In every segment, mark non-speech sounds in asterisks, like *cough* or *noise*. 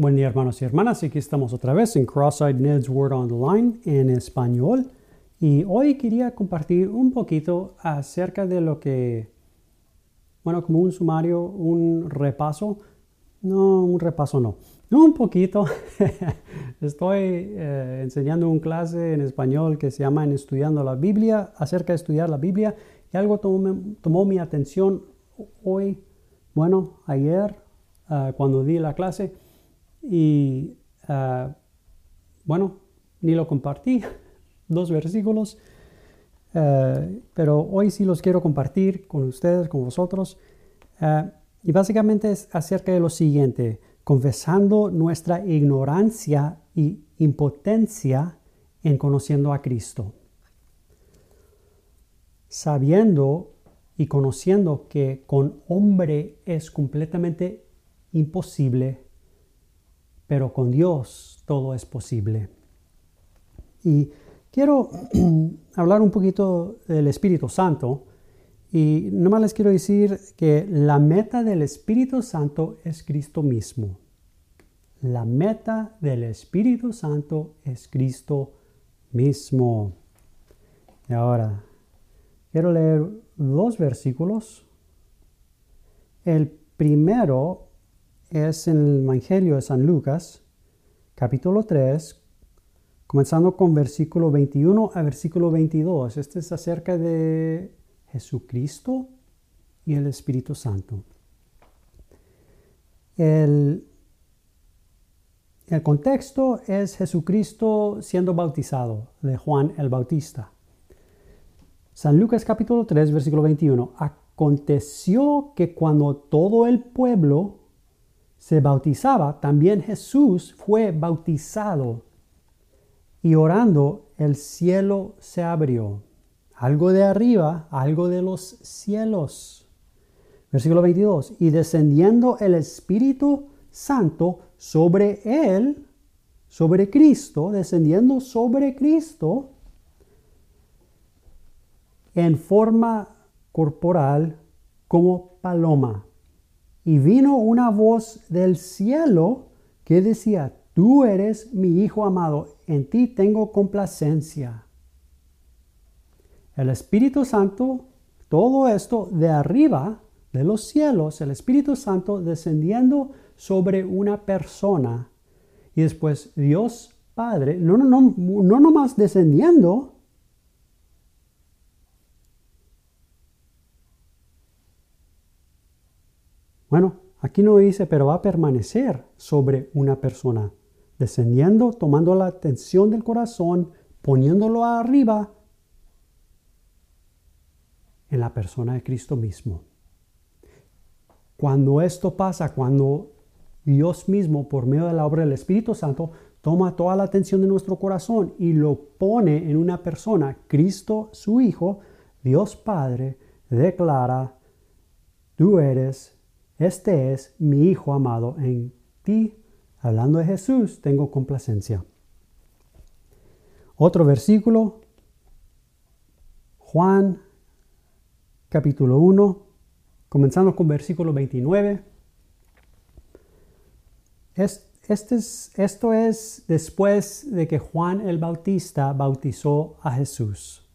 Buen día hermanos y hermanas, aquí estamos otra vez en Cross-Eyed Ned's Word on the Line en español. Y hoy quería compartir un poquito acerca de lo que, bueno, como un sumario, un repaso, no, un repaso no, no un poquito, *laughs* estoy eh, enseñando una clase en español que se llama en Estudiando la Biblia, acerca de estudiar la Biblia. Y algo tomó, tomó mi atención hoy, bueno, ayer, uh, cuando di la clase y uh, bueno, ni lo compartí, *laughs* dos versículos, uh, pero hoy sí los quiero compartir con ustedes, con vosotros. y básicamente es acerca de lo siguiente, confesando nuestra ignorancia y impotencia en conociendo a Cristo. Sabiendo y conociendo que con hombre es completamente imposible pero con Dios todo es posible. Y quiero *clears throat* hablar un poquito del Espíritu Santo y nomás les quiero decir que la meta del Espíritu Santo es Cristo mismo. La meta del Espíritu Santo es Cristo mismo. Y ahora, quiero leer dos versículos. El primero es el Evangelio de San Lucas, capítulo 3, comenzando con versículo 21 a versículo 22. Este es acerca de Jesucristo y el Espíritu Santo. El, el contexto es Jesucristo siendo bautizado de Juan el Bautista. San Lucas capítulo 3, versículo 21. Aconteció que cuando todo el pueblo se bautizaba, también Jesús fue bautizado. Y orando, el cielo se abrió. Algo de arriba, algo de los cielos. Versículo 22. Y descendiendo el Espíritu Santo sobre él, sobre Cristo, descendiendo sobre Cristo, en forma corporal como paloma. Y vino una voz del cielo que decía, tú eres mi Hijo amado, en ti tengo complacencia. El Espíritu Santo, todo esto de arriba, de los cielos, el Espíritu Santo descendiendo sobre una persona. Y después Dios Padre, no, no, no, no nomás descendiendo, Bueno, aquí no dice, pero va a permanecer sobre una persona, descendiendo, tomando la atención del corazón, poniéndolo arriba en la persona de Cristo mismo. Cuando esto pasa, cuando Dios mismo, por medio de la obra del Espíritu Santo, toma toda la atención de nuestro corazón y lo pone en una persona, Cristo su Hijo, Dios Padre, declara, tú eres este es mi Hijo amado, en ti, hablando de Jesús, tengo complacencia. Otro versículo, Juan capítulo 1, comenzando con versículo 29. este es, esto es después de que Juan el Bautista bautizó a Jesús.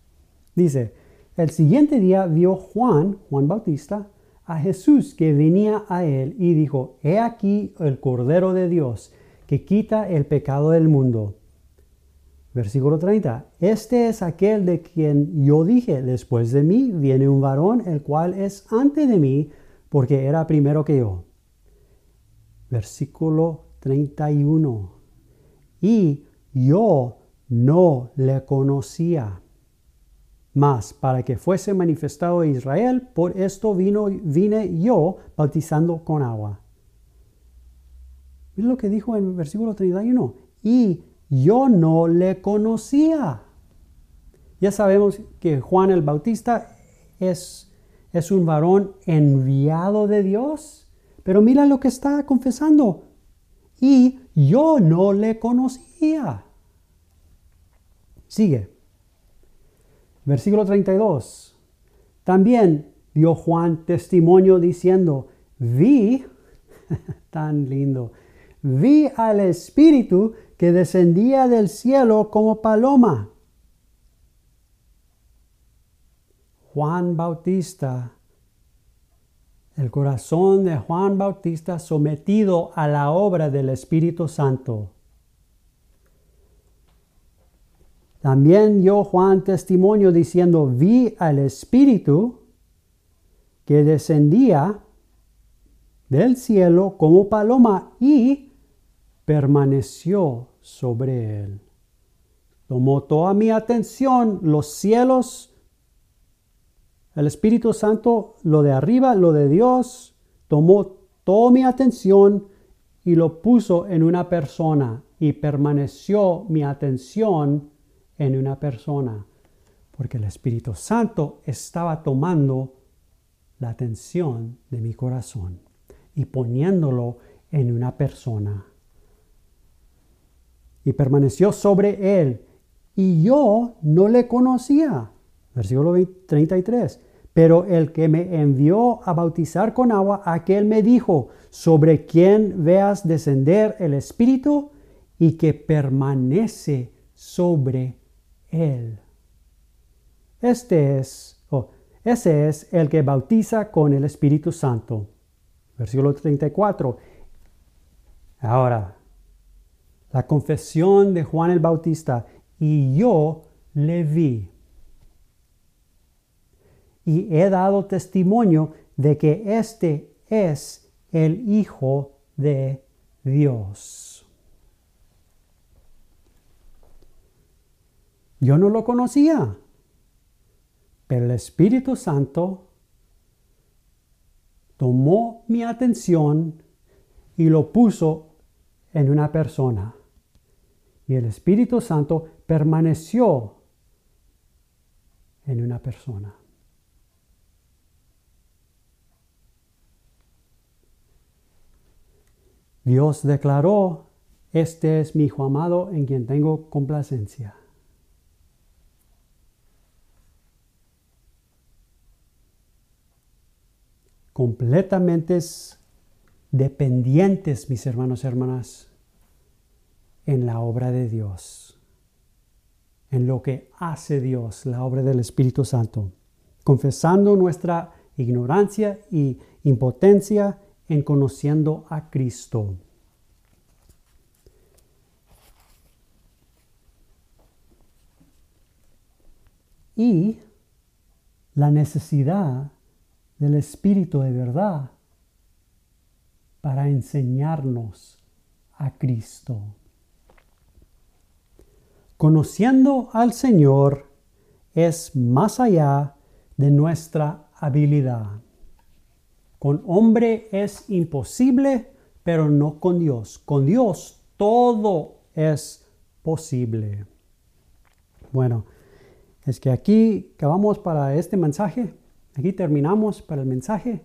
Dice, el siguiente día vio Juan, Juan Bautista, a Jesús que venía a él y dijo, He aquí el Cordero de Dios que quita el pecado del mundo. Versículo 30. Este es aquel de quien yo dije, después de mí viene un varón, el cual es antes de mí, porque era primero que yo. Versículo 31. Y yo no le conocía mas para que fuese manifestado a Israel, por esto vine yo bautizando con agua. Mira lo que dijo en el versículo 31. Y yo no le conocía. Ya sabemos que Juan el Bautista es, es un varón enviado de Dios. Pero mira lo que está confesando. Y yo no le conocía. Sigue. Versículo 32. También dio Juan testimonio diciendo, vi, *laughs* tan lindo, vi al Espíritu que descendía del cielo como paloma. Juan Bautista, el corazón de Juan Bautista sometido a la obra del Espíritu Santo. También dio Juan testimonio diciendo, vi al Espíritu que descendía del cielo como paloma y permaneció sobre él. Tomó toda mi atención los cielos, el Espíritu Santo, lo de arriba, lo de Dios, tomó toda mi atención y lo puso en una persona y permaneció mi atención en una persona, porque el Espíritu Santo estaba tomando la atención de mi corazón y poniéndolo en una persona. Y permaneció sobre él, y yo no le conocía. Versículo 33. Pero el que me envió a bautizar con agua, aquel me dijo, sobre quien veas descender el Espíritu y que permanece sobre él. Este es, oh, ese es el que bautiza con el Espíritu Santo. Versículo 34. Ahora, la confesión de Juan el Bautista, y yo le vi. Y he dado testimonio de que este es el Hijo de Dios. Yo no lo conocía, pero el Espíritu Santo tomó mi atención y lo puso en una persona. Y el Espíritu Santo permaneció en una persona. Dios declaró, este es mi Hijo amado en quien tengo complacencia. Completamente dependientes, mis hermanos y hermanas, en la obra de Dios, en lo que hace Dios, la obra del Espíritu Santo, confesando nuestra ignorancia y impotencia en conociendo a Cristo. Y la necesidad del Espíritu de verdad para enseñarnos a Cristo. Conociendo al Señor es más allá de nuestra habilidad. Con hombre es imposible, pero no con Dios. Con Dios todo es posible. Bueno, es que aquí acabamos para este mensaje. Aquí terminamos para el mensaje.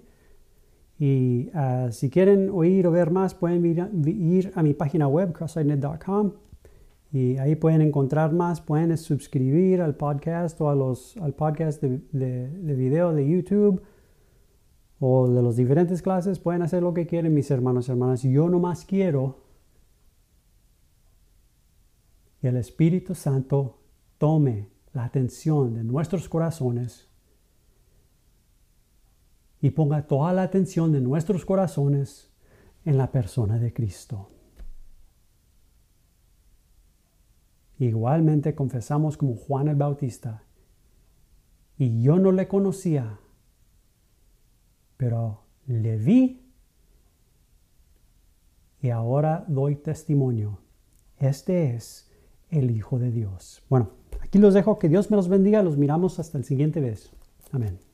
Y ah, si quieren oír o ver más, pueden ir a, mi página web, crosssidenet.com. Y ahí pueden encontrar más, pueden suscribir al podcast o a los, al podcast de, de, video de YouTube o de las diferentes clases. Pueden hacer lo que quieren, mis hermanos y hermanas. Yo nomás quiero que el Espíritu Santo tome la atención de nuestros corazones y ponga toda la atención de nuestros corazones en la persona de Cristo. Igualmente confesamos como Juan el Bautista, y yo no le conocía, pero le vi y ahora doy testimonio. Este es el Hijo de Dios. Bueno, aquí los dejo, que Dios me los bendiga, los miramos hasta el siguiente vez. Amén.